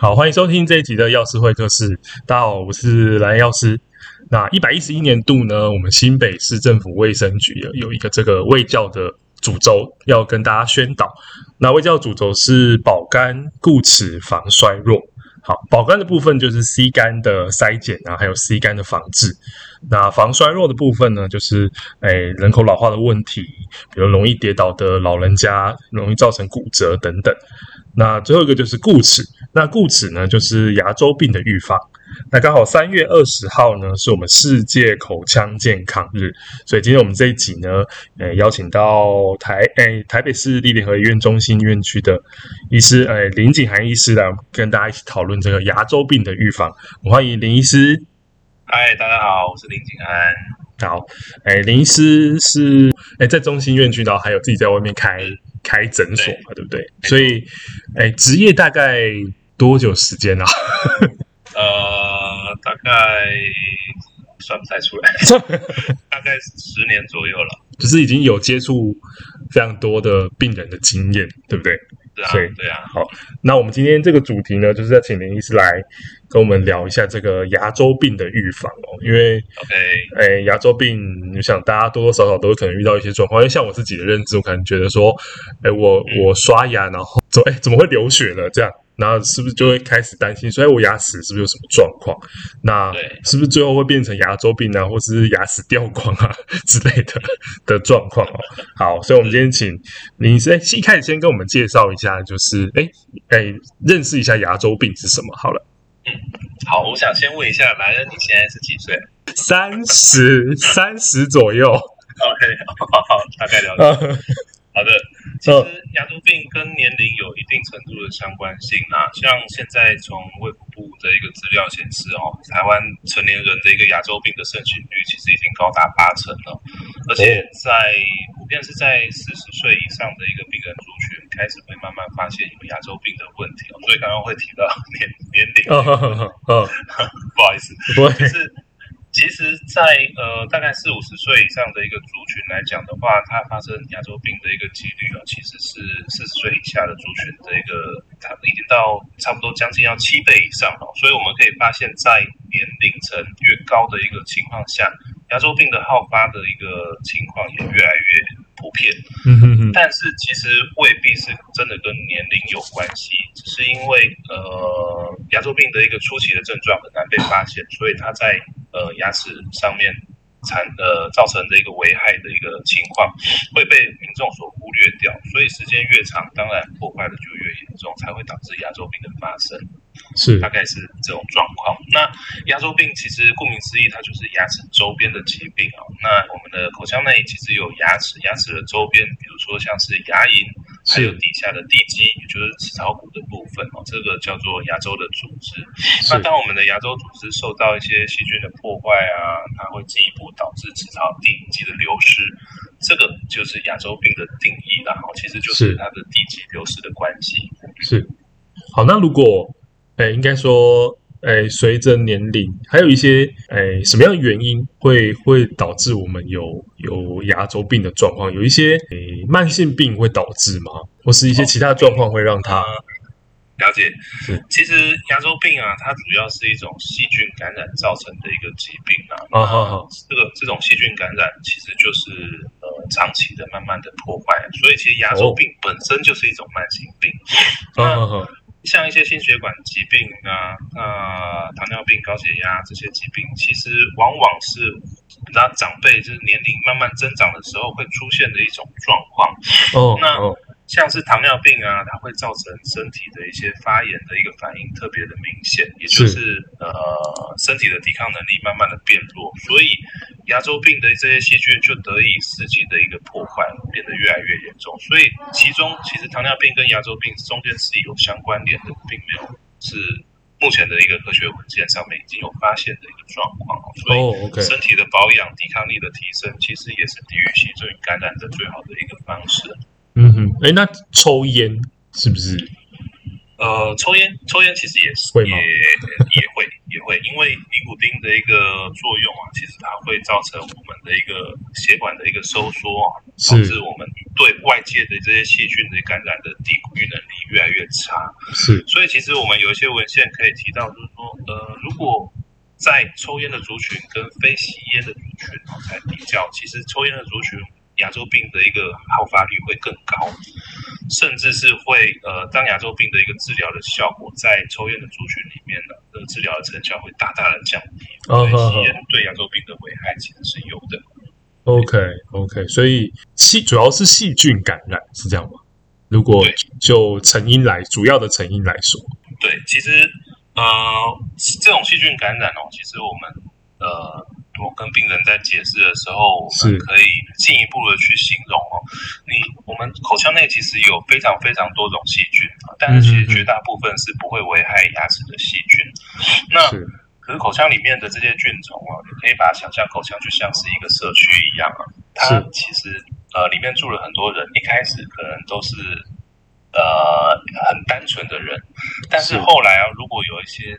好，欢迎收听这一集的药师会客室。大家好，我是蓝药师。那一百一十一年度呢，我们新北市政府卫生局有一个这个卫教的主轴要跟大家宣导。那卫教主轴是保肝固齿防衰弱。好，保肝的部分就是 C 肝的筛检啊，还有 C 肝的防治。那防衰弱的部分呢，就是诶人口老化的问题，比如容易跌倒的老人家，容易造成骨折等等。那最后一个就是固齿，那固齿呢就是牙周病的预防。那刚好三月二十号呢是我们世界口腔健康日，所以今天我们这一集呢，呃，邀请到台诶台北市立联合医院中心院区的医师，呃林景涵医师来跟大家一起讨论这个牙周病的预防。我欢迎林医师。嗨，大家好，我是林景涵。好，哎林医师是诶在中心院区，然后还有自己在外面开。开诊所嘛，对，对不对？所以，哎，职业大概多久时间啊？呃，大概算不太出来，大概十年左右了。就是已经有接触非常多的病人的经验，对不对？对啊，对啊。好，那我们今天这个主题呢，就是要请林医师来跟我们聊一下这个牙周病的预防哦。因为，OK，哎，牙周病，你想大家多多少少都可能遇到一些状况。因为像我自己的认知，我可能觉得说，哎，我我刷牙，然后怎么哎怎么会流血了？这样。然后是不是就会开始担心，所以我牙齿是不是有什么状况？那是不是最后会变成牙周病啊，或是牙齿掉光啊 之类的的状况哦？好，所以我们今天请林医师，哎，一开始先跟我们介绍一下，就是哎哎，认识一下牙周病是什么？好了，嗯，好，我想先问一下男人，你现在是几岁？三十，三十左右。OK，好，好，大概了解。好的，其实牙周病跟年龄有一定程度的相关性啊。像现在从卫福部的一个资料显示，哦，台湾成年人的一个牙周病的盛行率其实已经高达八成了，而且在普遍是在四十岁以上的一个病人族群开始会慢慢发现有牙周病的问题，所以刚刚会提到年 年龄，不好意思，不会。其实在，呃大概四五十岁以上的一个族群来讲的话，它发生牙周病的一个几率啊，其实是四十岁以下的族群的一个，它已经到差不多将近要七倍以上了。所以我们可以发现，在年龄层越高的一个情况下，牙周病的好发的一个情况也越来越普遍。嗯哼哼。但是其实未必是真的跟年龄有关系，只是因为呃牙周病的一个初期的症状很难被发现，所以它在呃，牙齿上面产呃造成的一个危害的一个情况会被民众所忽略掉，所以时间越长，当然破坏的就越严重，才会导致牙周病的发生。是，大概是这种状况。那牙周病其实顾名思义，它就是牙齿周边的疾病啊。那我们的口腔内其实有牙齿，牙齿的周边，比如说像是牙龈。还有底下的地基，也就是齿槽骨的部分哦，这个叫做牙周的组织。那当我们的牙周组织受到一些细菌的破坏啊，它会进一步导致齿槽地基的流失，这个就是牙周病的定义啦。然后其实就是它的地基流失的关系。是。好，那如果，哎，应该说。哎，随着年龄，还有一些哎，什么样的原因会会导致我们有有牙周病的状况？有一些哎，慢性病会导致吗？或是一些其他状况会让它？了解，是。其实牙周病啊，它主要是一种细菌感染造成的一个疾病啊。啊好好，这个这种细菌感染其实就是呃长期的、慢慢的破坏，所以其实牙周病本身就是一种慢性病。啊好。像一些心血管疾病啊，呃，糖尿病、高血压这些疾病，其实往往是那长辈就是年龄慢慢增长的时候会出现的一种状况。哦，那像是糖尿病啊，它会造成身体的一些发炎的一个反应特别的明显，也就是，是呃身体的抵抗能力慢慢的变弱，所以。牙周病的这些细菌就得以伺机的一个破坏，变得越来越严重。所以其中其实糖尿病跟牙周病中间是有相关联的，并没有是目前的一个科学文件上面已经有发现的一个状况。所以身体的保养、抵抗力的提升，其实也是抵御细菌感染的最好的一个方式。嗯哼，哎，那抽烟是不是？呃，抽烟，抽烟其实也是，也也会 也会，因为尼古丁的一个作用啊，其实它会造成我们的一个血管的一个收缩啊，导致我们对外界的这些细菌的感染的抵御能力越越来越差。是，所以其实我们有一些文献可以提到，就是说，呃，如果在抽烟的族群跟非吸烟的族群来比较，其实抽烟的族群。牙周病的一个好发率会更高，甚至是会呃，当亚洲病的一个治疗的效果在抽烟的族群里面呢，这个治疗的成效会大大的降低。吸烟对亚洲病的危害其实是有的。OK OK，所以细主要是细菌感染是这样吗？如果就成因来主要的成因来说，对，其实呃，这种细菌感染哦，其实我们呃。我跟病人在解释的时候，我们可以进一步的去形容哦。你我们口腔内其实有非常非常多种细菌，但是其实绝大部分是不会危害牙齿的细菌。那可是口腔里面的这些菌虫啊，你可以把它想象口腔就像是一个社区一样啊。它其实呃里面住了很多人，一开始可能都是呃很单纯的人，但是后来啊，如果有一些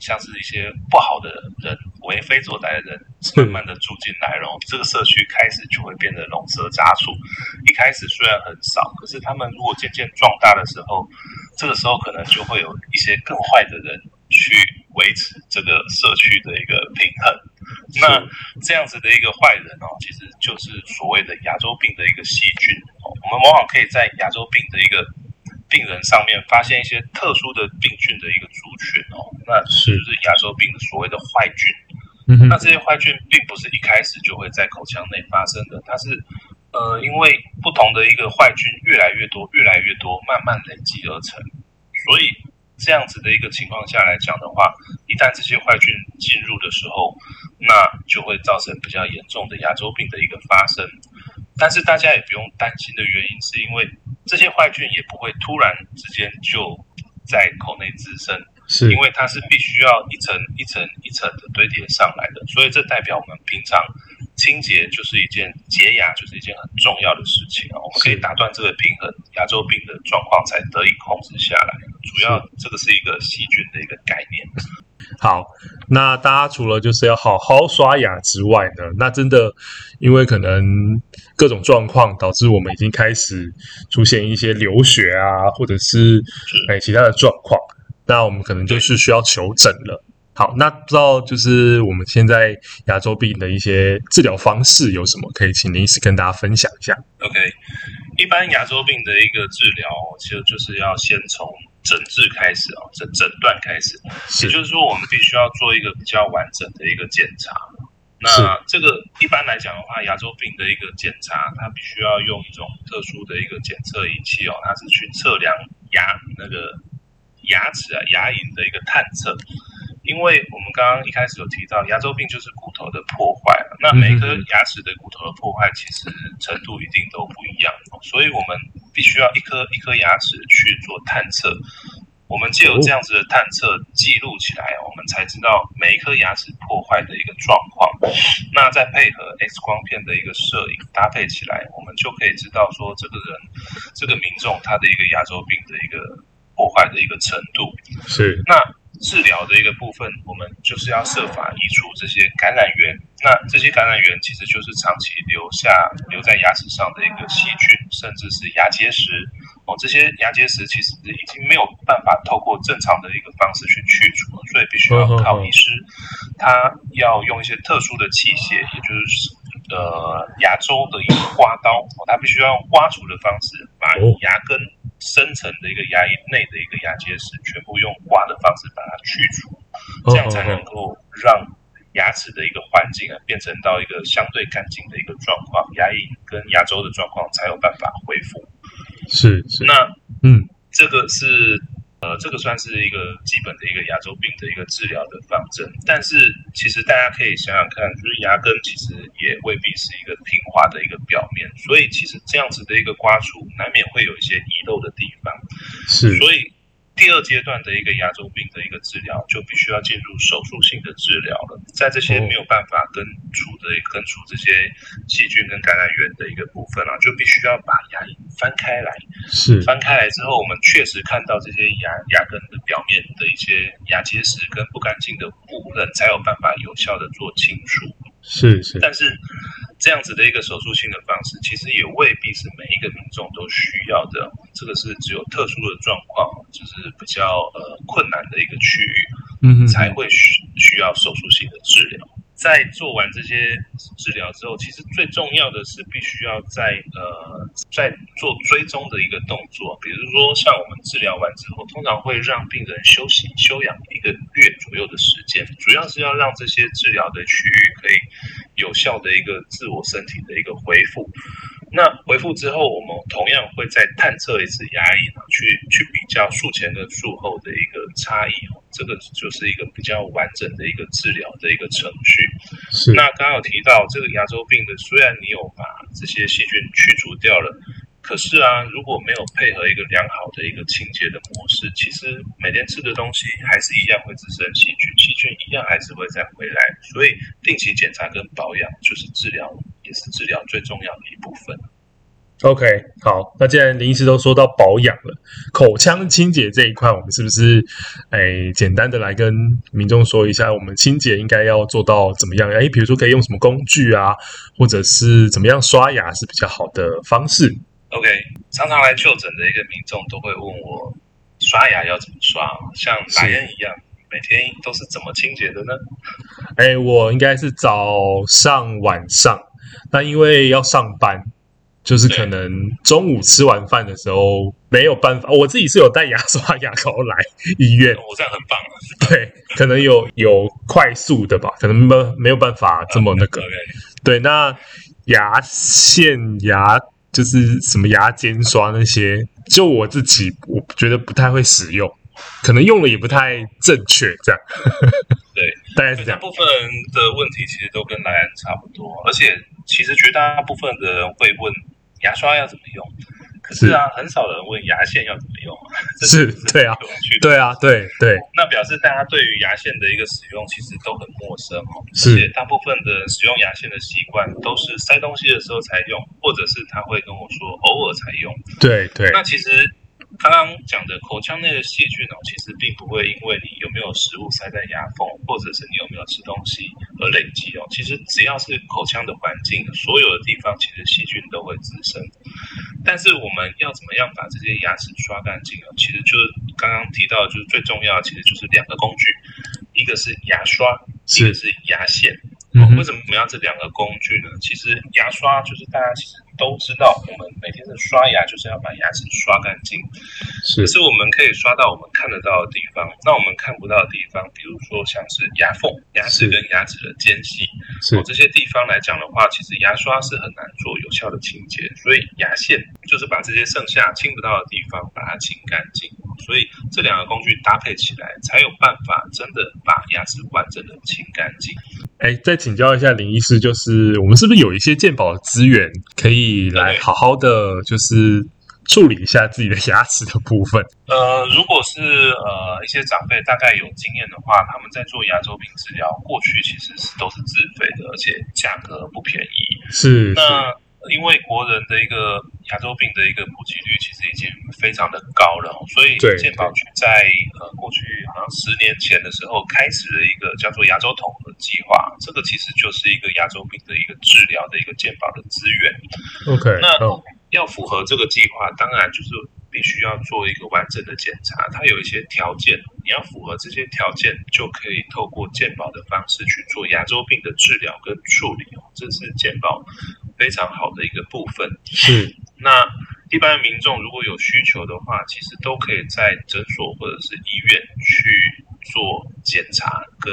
像是一些不好的人，为非作歹的人，慢慢的住进来，然后这个社区开始就会变得龙蛇杂处。一开始虽然很少，可是他们如果渐渐壮大的时候，这个时候可能就会有一些更坏的人去维持这个社区的一个平衡。那这样子的一个坏人哦，其实就是所谓的亚洲病的一个细菌。我们往往可以在亚洲病的一个病人上面发现一些特殊的病菌的一个族群哦，那是就是牙周病的所谓的坏菌。嗯，那这些坏菌并不是一开始就会在口腔内发生的，它是呃因为不同的一个坏菌越来越多，越来越多，慢慢累积而成。所以这样子的一个情况下来讲的话，一旦这些坏菌进入的时候，那就会造成比较严重的牙周病的一个发生。但是大家也不用担心的原因，是因为这些坏菌也不会突然之间就在口内滋生，是因为它是必须要一层一层一层的堆叠上来的，所以这代表我们平常清洁就是一件洁牙就是一件很重要的事情啊，我们可以打断这个平衡，牙周病的状况才得以控制下来。主要这个是一个细菌的一个概念。好，那大家除了就是要好好刷牙之外呢，那真的因为可能各种状况导致我们已经开始出现一些流血啊，或者是哎其他的状况，那我们可能就是需要求诊了。好，那不知道就是我们现在牙周病的一些治疗方式有什么，可以请林医师跟大家分享一下。OK，一般牙周病的一个治疗，其实就是要先从。诊治开始啊，诊诊断开始，也就是说，我们必须要做一个比较完整的一个检查。那这个一般来讲的话，牙周病的一个检查，它必须要用一种特殊的一个检测仪器哦，它是去测量牙那个牙齿啊牙龈的一个探测。因为我们刚刚一开始有提到，牙周病就是骨头的破坏，那每一颗牙齿的骨头的破坏其实程度一定都不一样，所以我们必须要一颗一颗牙齿去做探测。我们借由这样子的探测记录起来，我们才知道每一颗牙齿破坏的一个状况。那再配合 X 光片的一个摄影搭配起来，我们就可以知道说这个人这个民众他的一个牙周病的一个破坏的一个程度。是那。治疗的一个部分，我们就是要设法移除这些感染源。那这些感染源其实就是长期留下留在牙齿上的一个细菌，甚至是牙结石。哦，这些牙结石其实已经没有办法透过正常的一个方式去去除，所以必须要靠医师，他要用一些特殊的器械，也就是呃牙周的一个刮刀，哦他必须要用刮除的方式把牙根。深层的一个牙龈内的一个牙结石，全部用刮的方式把它去除，这样才能够让牙齿的一个环境啊变成到一个相对干净的一个状况，牙龈跟牙周的状况才有办法恢复。是是，那嗯，这个是。呃，这个算是一个基本的一个牙周病的一个治疗的方针，但是其实大家可以想想看，就是牙根其实也未必是一个平滑的一个表面，所以其实这样子的一个刮除难免会有一些遗漏的地方，是，所以。第二阶段的一个牙周病的一个治疗，就必须要进入手术性的治疗了。在这些没有办法根除的根除这些细菌跟感染源的一个部分啊，就必须要把牙龈翻开来。是翻开来之后，我们确实看到这些牙牙根的表面的一些牙结石跟不干净的部分，才有办法有效的做清除。是是，但是这样子的一个手术性的方式，其实也未必是每一个民众都需要的。这个是只有特殊的状况，就是比较呃困难的一个区域，嗯，才会需需要手术性的治疗。在做完这些治疗之后，其实最重要的是必须要在呃在做追踪的一个动作，比如说像我们治疗完之后，通常会让病人休息休养一个月左右的时间，主要是要让这些治疗的区域可以有效的一个自我身体的一个恢复。那恢复之后，我们同样会再探测一次牙龈，去去比较术前跟术后的一个差异。这个就是一个比较完整的一个治疗的一个程序。是。那刚刚有提到这个牙周病的，虽然你有把这些细菌去除掉了。可是啊，如果没有配合一个良好的一个清洁的模式，其实每天吃的东西还是一样会滋生细菌，细菌一样还是会再回来。所以定期检查跟保养就是治疗，也是治疗最重要的一部分。OK，好，那既然林医师都说到保养了，口腔清洁这一块，我们是不是哎简单的来跟民众说一下，我们清洁应该要做到怎么样？哎，比如说可以用什么工具啊，或者是怎么样刷牙是比较好的方式？OK，常常来就诊的一个民众都会问我，刷牙要怎么刷？像莱恩一样，每天都是怎么清洁的呢？哎，我应该是早上晚上，那因为要上班，就是可能中午吃完饭的时候没有办法，我自己是有带牙刷、牙膏来医院。我这样很棒啊！对，可能有有快速的吧，可能没没有办法这么那个。Okay. 对，那牙线牙。就是什么牙尖刷那些，就我自己我觉得不太会使用，可能用了也不太正确，这样。对，大概是这样。大部分人的问题其实都跟莱恩差不多，而且其实绝大部分的人会问牙刷要怎么用。是啊，很少人问牙线要怎么用，是，对啊，对啊，对对。那表示大家对于牙线的一个使用其实都很陌生哦，是，而且大部分的使用牙线的习惯都是塞东西的时候才用，或者是他会跟我说偶尔才用。对对。那其实。刚刚讲的口腔内的细菌哦，其实并不会因为你有没有食物塞在牙缝，或者是你有没有吃东西而累积哦。其实只要是口腔的环境，所有的地方其实细菌都会滋生。但是我们要怎么样把这些牙齿刷干净哦？其实就是刚刚提到，就是最重要的，其实就是两个工具，一个是牙刷，一个是牙线。哦，为什么我们要这两个工具呢？其实牙刷就是大家其实都知道，我们每天的刷牙就是要把牙齿刷干净。是，可是我们可以刷到我们看得到的地方，那我们看不到的地方，比如说像是牙缝、牙齿跟牙齿的间隙，是、哦、这些地方来讲的话，其实牙刷是很难做有效的清洁，所以牙线就是把这些剩下清不到的地方把它清干净。所以这两个工具搭配起来，才有办法真的把牙齿完整的清干净。哎，再请教一下林医师，就是我们是不是有一些鉴宝的资源，可以来好好的就是处理一下自己的牙齿的部分？呃，如果是呃一些长辈大概有经验的话，他们在做牙周病治疗，过去其实是都是自费的，而且价格不便宜。是，那。因为国人的一个牙周病的一个普及率其实已经非常的高了，所以健保局在呃过去好像十年前的时候开始了一个叫做牙周统合计划，这个其实就是一个牙周病的一个治疗的一个健保的资源。OK，那要符合这个计划，当然就是必须要做一个完整的检查，它有一些条件，你要符合这些条件，就可以透过健保的方式去做牙周病的治疗跟处理哦，这是健保。非常好的一个部分是，那一般民众如果有需求的话，其实都可以在诊所或者是医院去做检查跟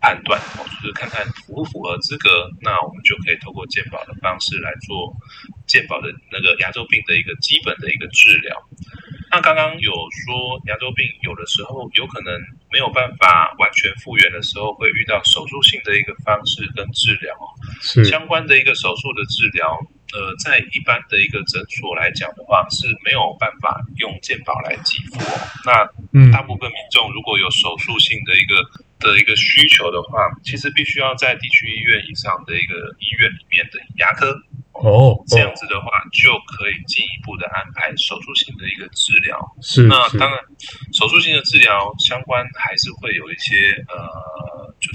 判断哦，就是看看符不符合资格，那我们就可以透过健保的方式来做健保的那个牙周病的一个基本的一个治疗。那刚刚有说牙周病有的时候有可能没有办法完全复原的时候，会遇到手术性的一个方式跟治疗。是相关的一个手术的治疗，呃，在一般的一个诊所来讲的话，是没有办法用健保来给付。那大部分民众如果有手术性的一个的一个需求的话，其实必须要在地区医院以上的一个医院里面的牙科。哦，这样子的话就可以进一步的安排手术性的一个治疗。是，那当然，手术性的治疗相关还是会有一些呃，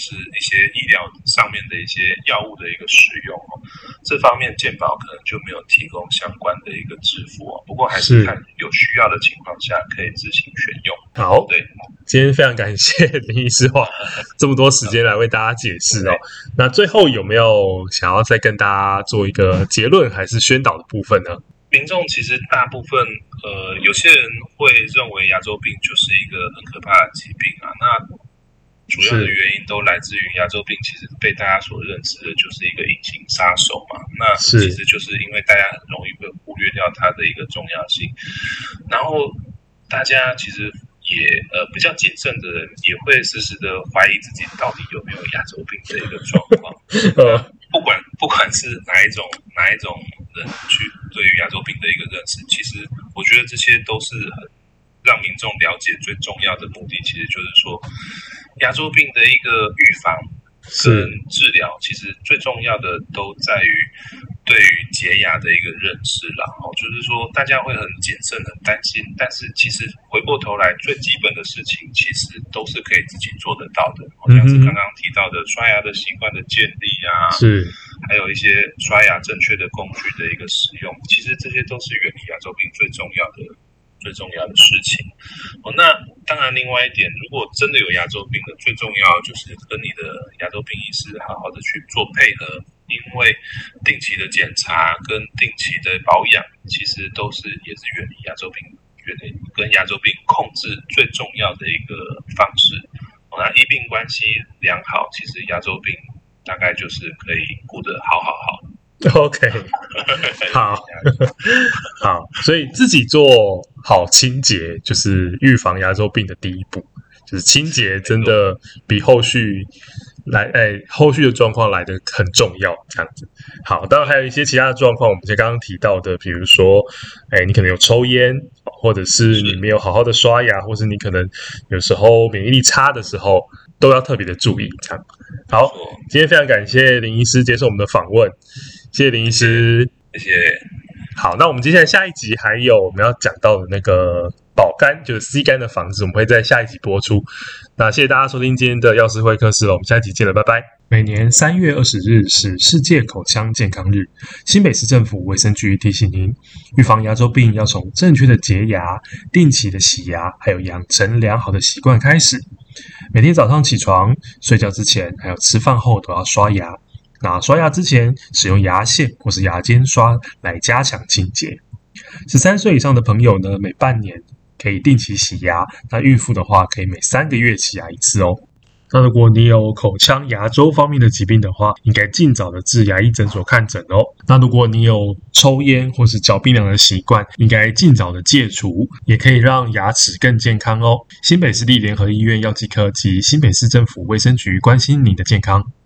就是一些医疗上面的一些药物的一个使用哦，这方面健保可能就没有提供相关的一个支付哦。不过还是看有需要的情况下可以自行选用。好，对，今天非常感谢林医师花这么多时间来为大家解释哦。那最后有没有想要再跟大家做一个结论还是宣导的部分呢？民众其实大部分，呃，有些人会认为牙周病就是一个很可怕的疾病啊。那主要的原因都来自于牙周病，其实被大家所认知的就是一个隐形杀手嘛。那其实就是因为大家很容易会忽略掉它的一个重要性，然后大家其实也呃比较谨慎的人也会时时的怀疑自己到底有没有牙周病的一个状况。呃不管不管是哪一种哪一种人去对于牙周病的一个认识，其实我觉得这些都是很让民众了解最重要的目的，其实就是说牙周病的一个预防跟治疗，其实最重要的都在于对于洁牙的一个认识啦。然后就是说大家会很谨慎、很担心，但是其实回过头来最基本的事情，其实都是可以自己做得到的。像是刚刚提到的刷牙的习惯的建立啊，是。还有一些刷牙正确的工具的一个使用，其实这些都是远离牙周病最重要的、最重要的事情。哦，那当然，另外一点，如果真的有牙周病的，最重要就是跟你的牙周病医师好好的去做配合，因为定期的检查跟定期的保养，其实都是也是远离牙周病、远离跟牙周病控制最重要的一个方式。哦，那医病关系良好，其实牙周病。大概就是可以顾得好好好 OK，好，好，所以自己做好清洁就是预防牙周病的第一步，就是清洁真的比后续来，哎，后续的状况来得很重要，这样子。好，当然还有一些其他的状况，我们就刚刚提到的，比如说，哎，你可能有抽烟，或者是你没有好好的刷牙，或是你可能有时候免疫力差的时候。都要特别的注意，这样。好，今天非常感谢林医师接受我们的访问，谢谢林医师，谢谢。好，那我们接下来下一集还有我们要讲到的那个保肝，就是 C 肝的房子，我们会在下一集播出。那谢谢大家收听今天的药师会客室了，我们下一集见了，拜拜。每年三月二十日是世界口腔健康日，新北市政府卫生局提醒您，预防牙周病要从正确的洁牙、定期的洗牙，还有养成良好的习惯开始。每天早上起床、睡觉之前，还有吃饭后都要刷牙。那刷牙之前，使用牙线或是牙间刷来加强清洁。十三岁以上的朋友呢，每半年可以定期洗牙。那孕妇的话，可以每三个月洗牙一次哦。那如果你有口腔牙周方面的疾病的话，应该尽早的至牙医诊所看诊哦。那如果你有抽烟或是嚼槟榔的习惯，应该尽早的戒除，也可以让牙齿更健康哦。新北市立联合医院药剂科及新北市政府卫生局关心你的健康。